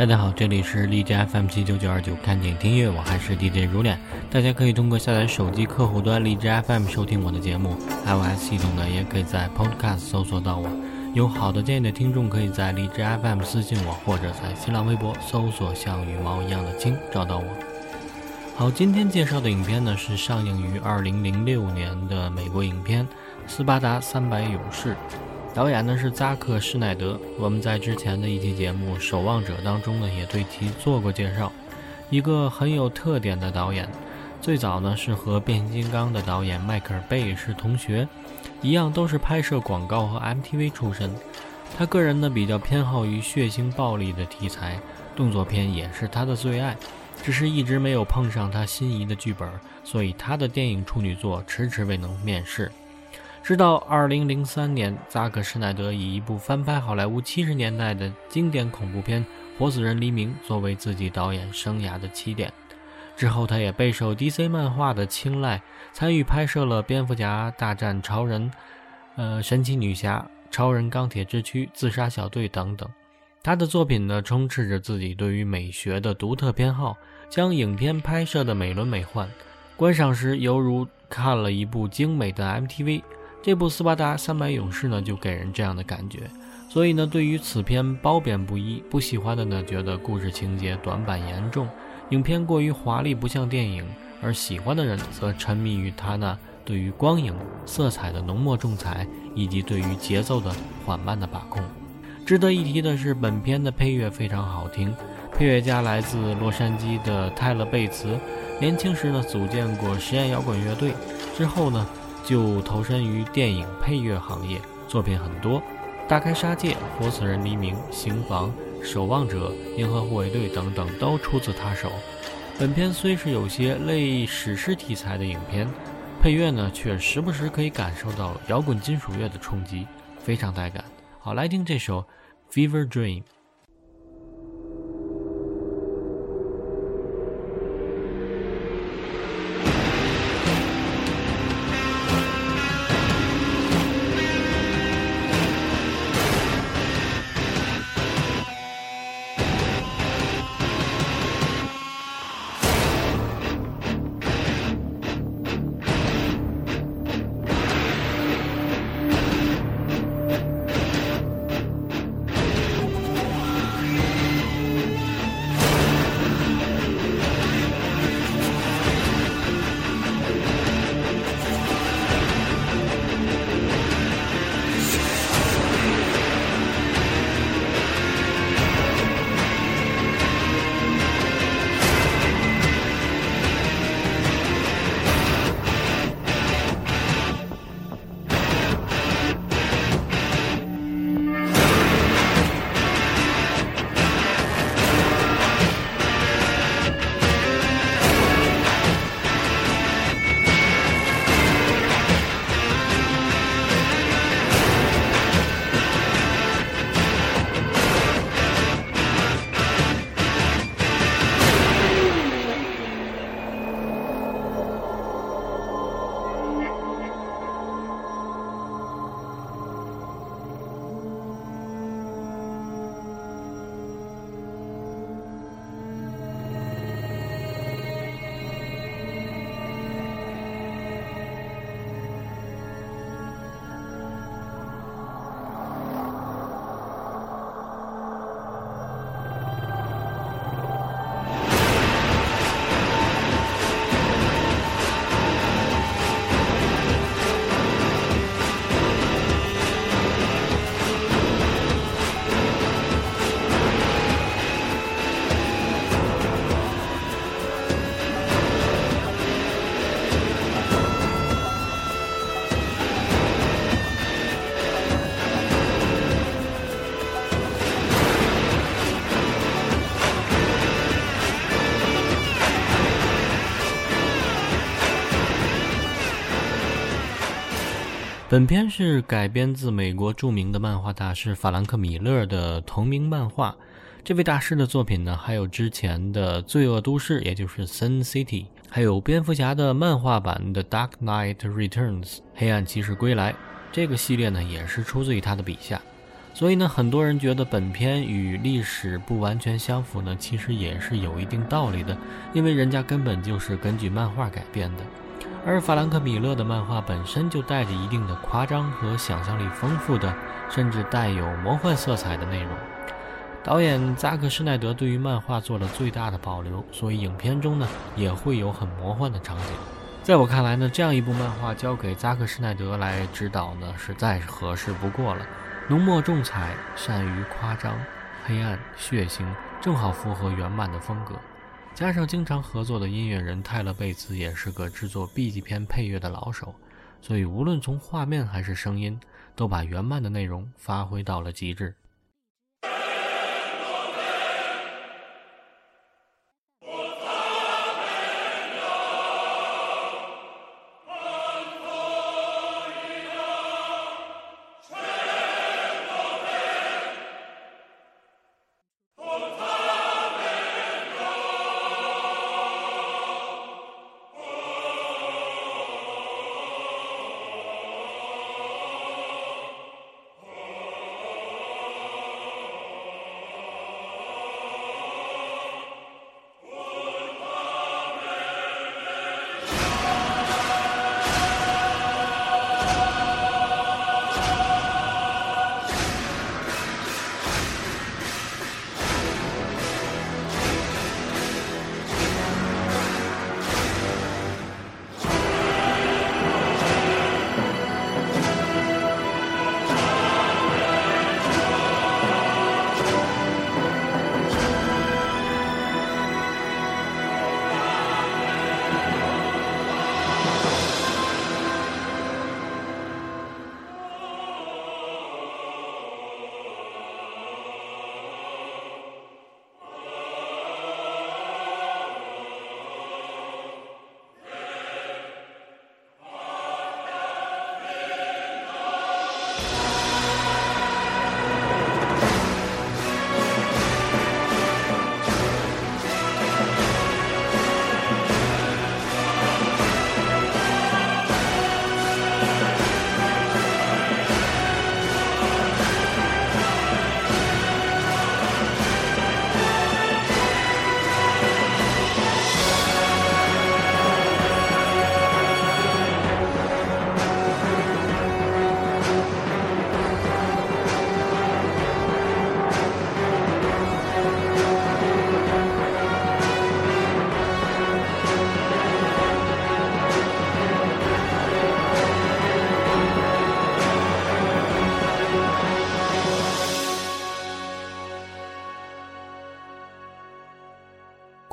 大家好，这里是荔枝 FM 七九九二九，看点听音乐，我还是 DJ 如脸。大家可以通过下载手机客户端荔枝 FM 收听我的节目，iOS 系统呢也可以在 Podcast 搜索到我。有好的建议的听众，可以在荔枝 FM 私信我，或者在新浪微博搜索像羽毛一样的青找到我。好，今天介绍的影片呢是上映于二零零六年的美国影片《斯巴达三百勇士》。导演呢是扎克施耐德，我们在之前的一期节目《守望者》当中呢也对其做过介绍，一个很有特点的导演。最早呢是和《变形金刚》的导演迈克尔贝是同学，一样都是拍摄广告和 MTV 出身。他个人呢比较偏好于血腥暴力的题材，动作片也是他的最爱，只是一直没有碰上他心仪的剧本，所以他的电影处女作迟迟未能面世。直到二零零三年，扎克施耐德以一部翻拍好莱坞七十年代的经典恐怖片《活死人黎明》作为自己导演生涯的起点。之后，他也备受 DC 漫画的青睐，参与拍摄了《蝙蝠侠大战超人》、呃《神奇女侠》、《超人钢铁之躯》、《自杀小队》等等。他的作品呢，充斥着自己对于美学的独特偏好，将影片拍摄的美轮美奂，观赏时犹如看了一部精美的 MTV。这部《斯巴达三百勇士》呢，就给人这样的感觉。所以呢，对于此片褒贬不一，不喜欢的呢，觉得故事情节短板严重，影片过于华丽不像电影；而喜欢的人则沉迷于他那对于光影、色彩的浓墨重彩，以及对于节奏的缓慢的把控。值得一提的是，本片的配乐非常好听，配乐家来自洛杉矶的泰勒·贝茨，年轻时呢组建过实验摇滚乐队，之后呢。就投身于电影配乐行业，作品很多，《大开杀戒》《活死人黎明》《刑房》《守望者》《银河护卫队》等等都出自他手。本片虽是有些类史诗题材的影片，配乐呢却时不时可以感受到摇滚金属乐的冲击，非常带感。好，来听这首《Fever Dream》。本片是改编自美国著名的漫画大师法兰克·米勒的同名漫画。这位大师的作品呢，还有之前的《罪恶都市》，也就是《Sin City》，还有蝙蝠侠的漫画版的《Dark Knight Returns》（黑暗骑士归来）。这个系列呢，也是出自于他的笔下。所以呢，很多人觉得本片与历史不完全相符呢，其实也是有一定道理的，因为人家根本就是根据漫画改编的。而法兰克·米勒的漫画本身就带着一定的夸张和想象力丰富的，甚至带有魔幻色彩的内容。导演扎克·施奈德对于漫画做了最大的保留，所以影片中呢也会有很魔幻的场景。在我看来呢，这样一部漫画交给扎克·施奈德来指导呢，是再合适不过了。浓墨重彩，善于夸张、黑暗、血腥，正好符合原版的风格。加上经常合作的音乐人泰勒·贝茨也是个制作 B 级片配乐的老手，所以无论从画面还是声音，都把原漫的内容发挥到了极致。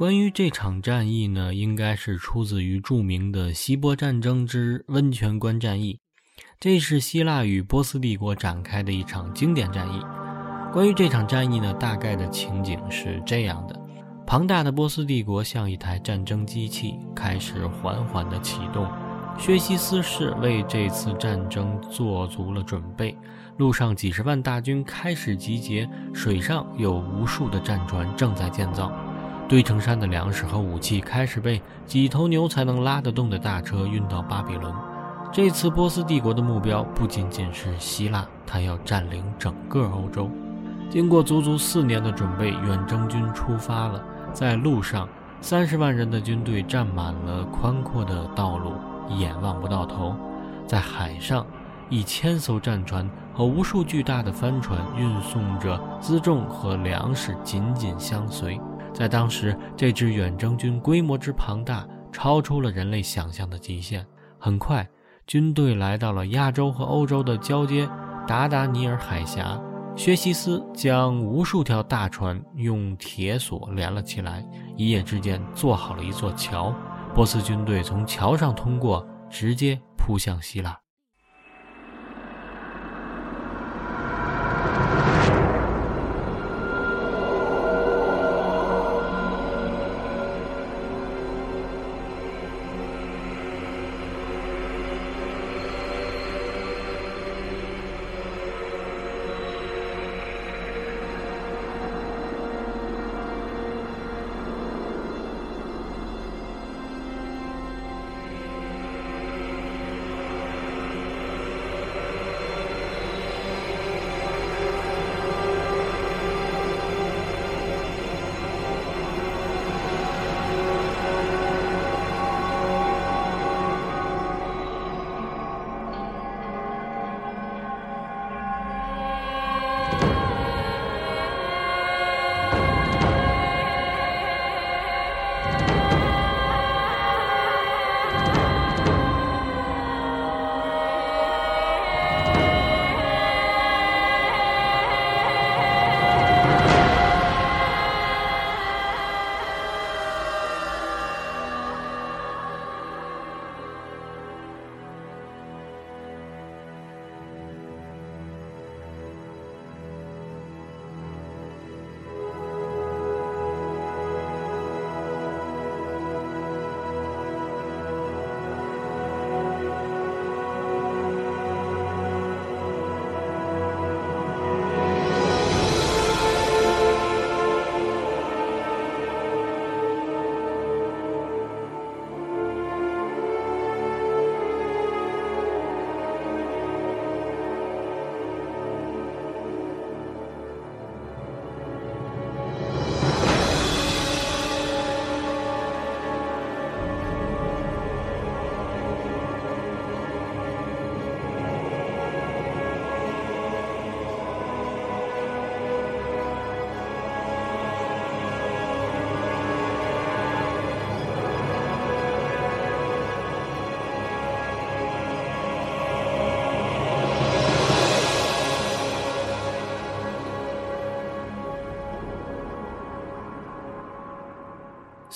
关于这场战役呢，应该是出自于著名的希波战争之温泉关战役。这是希腊与波斯帝国展开的一场经典战役。关于这场战役呢，大概的情景是这样的：庞大的波斯帝国像一台战争机器，开始缓缓地启动。薛西斯是为这次战争做足了准备，陆上几十万大军开始集结，水上有无数的战船正在建造。堆成山的粮食和武器开始被几头牛才能拉得动的大车运到巴比伦。这次波斯帝国的目标不仅仅是希腊，他要占领整个欧洲。经过足足四年的准备，远征军出发了。在路上，三十万人的军队占满了宽阔的道路，一眼望不到头。在海上，一千艘战船和无数巨大的帆船运送着辎重和粮食，紧紧相随。在当时，这支远征军规模之庞大，超出了人类想象的极限。很快，军队来到了亚洲和欧洲的交接——达达尼尔海峡。薛西斯将无数条大船用铁索连了起来，一夜之间做好了一座桥。波斯军队从桥上通过，直接扑向希腊。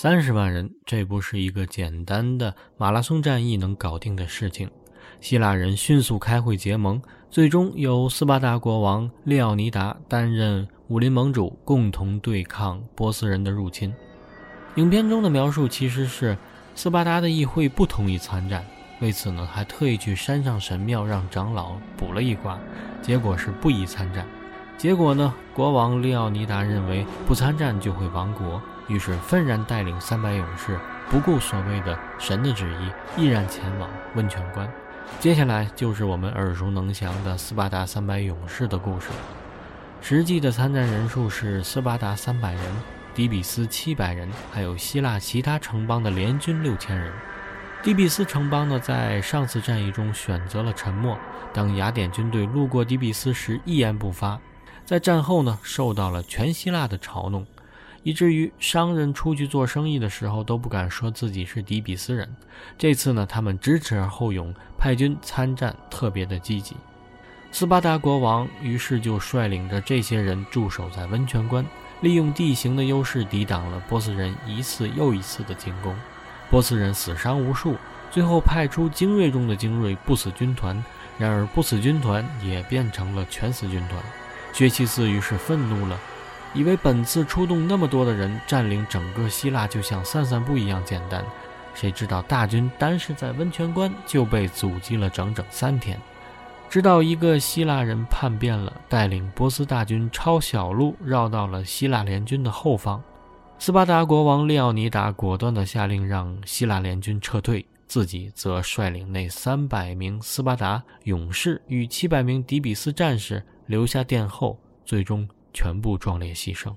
三十万人，这不是一个简单的马拉松战役能搞定的事情。希腊人迅速开会结盟，最终由斯巴达国王列奥尼达担任武林盟主，共同对抗波斯人的入侵。影片中的描述其实是斯巴达的议会不同意参战，为此呢还特意去山上神庙让长老卜了一卦，结果是不宜参战。结果呢，国王列奥尼达认为不参战就会亡国。于是愤然带领三百勇士，不顾所谓的神的旨意，毅然前往温泉关。接下来就是我们耳熟能详的斯巴达三百勇士的故事。实际的参战人数是斯巴达三百人，底比斯七百人，还有希腊其他城邦的联军六千人。底比斯城邦呢，在上次战役中选择了沉默。当雅典军队路过底比斯时，一言不发。在战后呢，受到了全希腊的嘲弄。以至于商人出去做生意的时候都不敢说自己是底比斯人。这次呢，他们知耻而后勇，派军参战，特别的积极。斯巴达国王于是就率领着这些人驻守在温泉关，利用地形的优势抵挡了波斯人一次又一次的进攻。波斯人死伤无数，最后派出精锐中的精锐不死军团。然而不死军团也变成了全死军团。薛西斯于是愤怒了。以为本次出动那么多的人占领整个希腊就像散散步一样简单，谁知道大军单是在温泉关就被阻击了整整三天。直到一个希腊人叛变了，带领波斯大军抄小路绕到了希腊联军的后方，斯巴达国王列奥尼达果断地下令让希腊联军撤退，自己则率领那三百名斯巴达勇士与七百名底比斯战士留下殿后，最终。全部壮烈牺牲。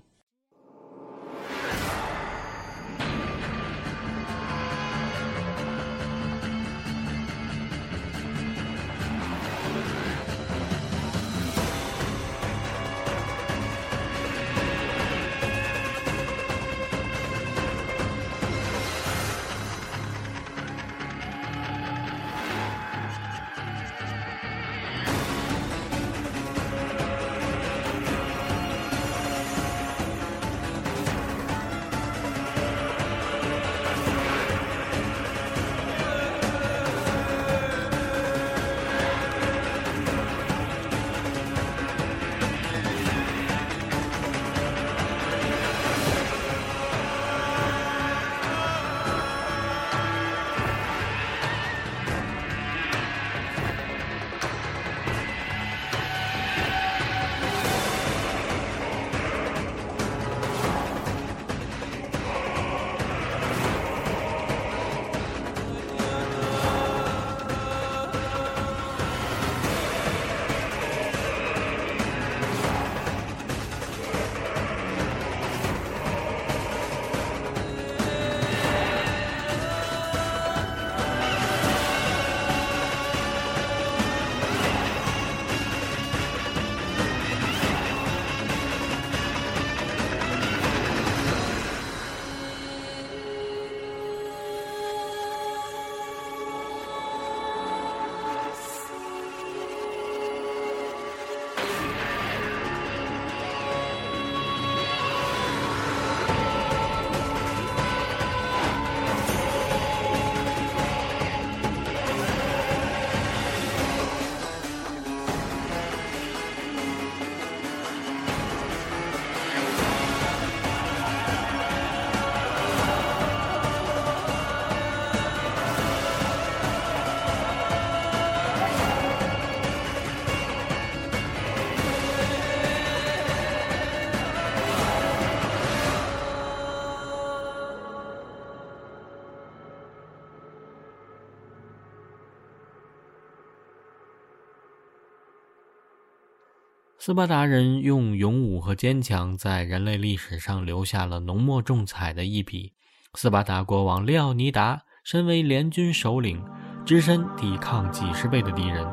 斯巴达人用勇武和坚强，在人类历史上留下了浓墨重彩的一笔。斯巴达国王列奥尼达身为联军首领，只身抵抗几十倍的敌人，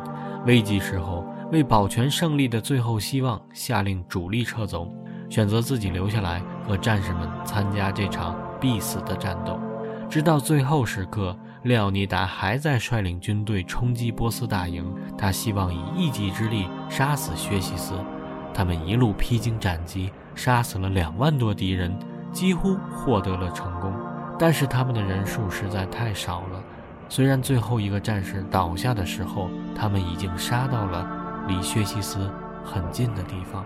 危急时候为保全胜利的最后希望，下令主力撤走，选择自己留下来和战士们参加这场必死的战斗，直到最后时刻。列奥尼达还在率领军队冲击波斯大营，他希望以一己之力杀死薛西斯。他们一路披荆斩棘，杀死了两万多敌人，几乎获得了成功。但是他们的人数实在太少了。虽然最后一个战士倒下的时候，他们已经杀到了离薛西斯很近的地方。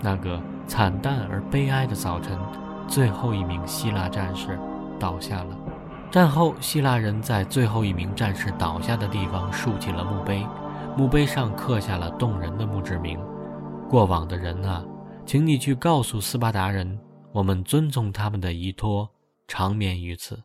那个惨淡而悲哀的早晨，最后一名希腊战士倒下了。战后，希腊人在最后一名战士倒下的地方竖起了墓碑，墓碑上刻下了动人的墓志铭：“过往的人啊，请你去告诉斯巴达人，我们遵从他们的遗托，长眠于此。”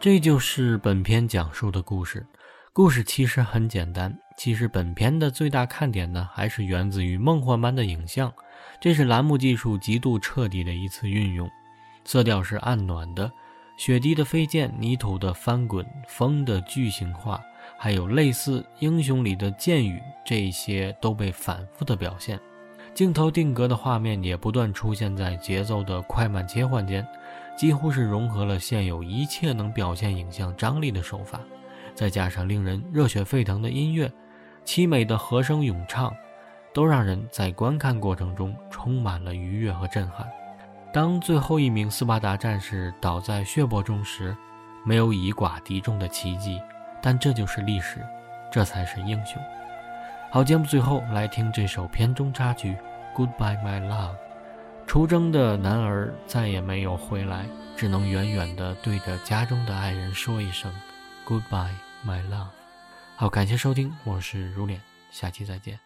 这就是本片讲述的故事。故事其实很简单。其实本片的最大看点呢，还是源自于梦幻般的影像。这是栏目技术极度彻底的一次运用。色调是暗暖的，雪滴的飞溅，泥土的翻滚，风的巨型化，还有类似英雄里的箭雨，这些都被反复的表现。镜头定格的画面也不断出现在节奏的快慢切换间。几乎是融合了现有一切能表现影像张力的手法，再加上令人热血沸腾的音乐、凄美的和声咏唱，都让人在观看过程中充满了愉悦和震撼。当最后一名斯巴达战士倒在血泊中时，没有以寡敌众的奇迹，但这就是历史，这才是英雄。好，节目最后来听这首片中插曲《Goodbye My Love》。出征的男儿再也没有回来，只能远远地对着家中的爱人说一声 “Goodbye, my love”。好，感谢收听，我是如莲，下期再见。